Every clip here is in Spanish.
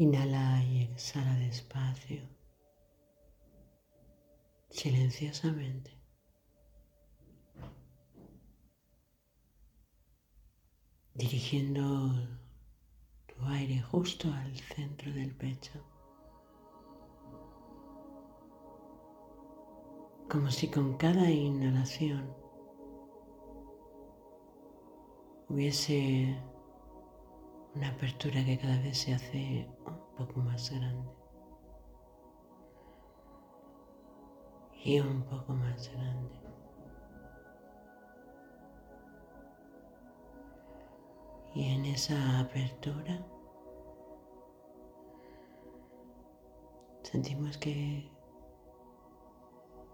Inhala y exhala despacio, silenciosamente. Dirigiendo tu aire justo al centro del pecho. Como si con cada inhalación hubiese una apertura que cada vez se hace poco más grande y un poco más grande. Y en esa apertura sentimos que,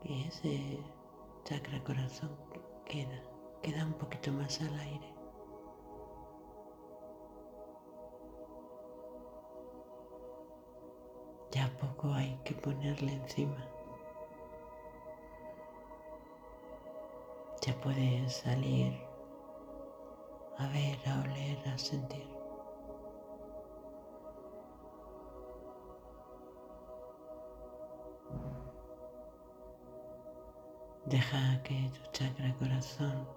que ese chakra corazón queda, queda un poquito más al aire. Ya poco hay que ponerle encima. Ya puedes salir a ver, a oler, a sentir. Deja que tu chakra corazón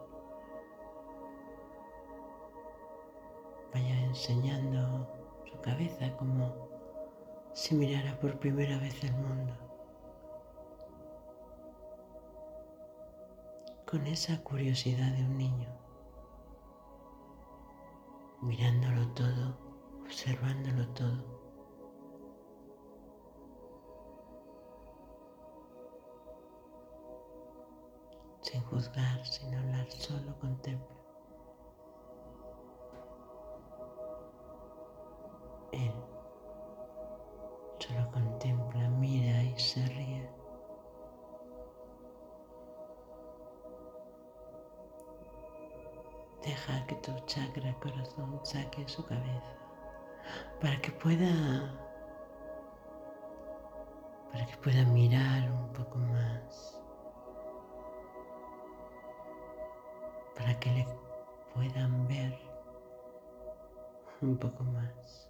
vaya enseñando su cabeza como si mirara por primera vez el mundo. Con esa curiosidad de un niño, mirándolo todo, observándolo todo. Sin juzgar, sin hablar, solo contempla. Solo contempla, mira y se ríe. Deja que tu chakra corazón saque su cabeza para que pueda para que pueda mirar un poco más para que le puedan ver un poco más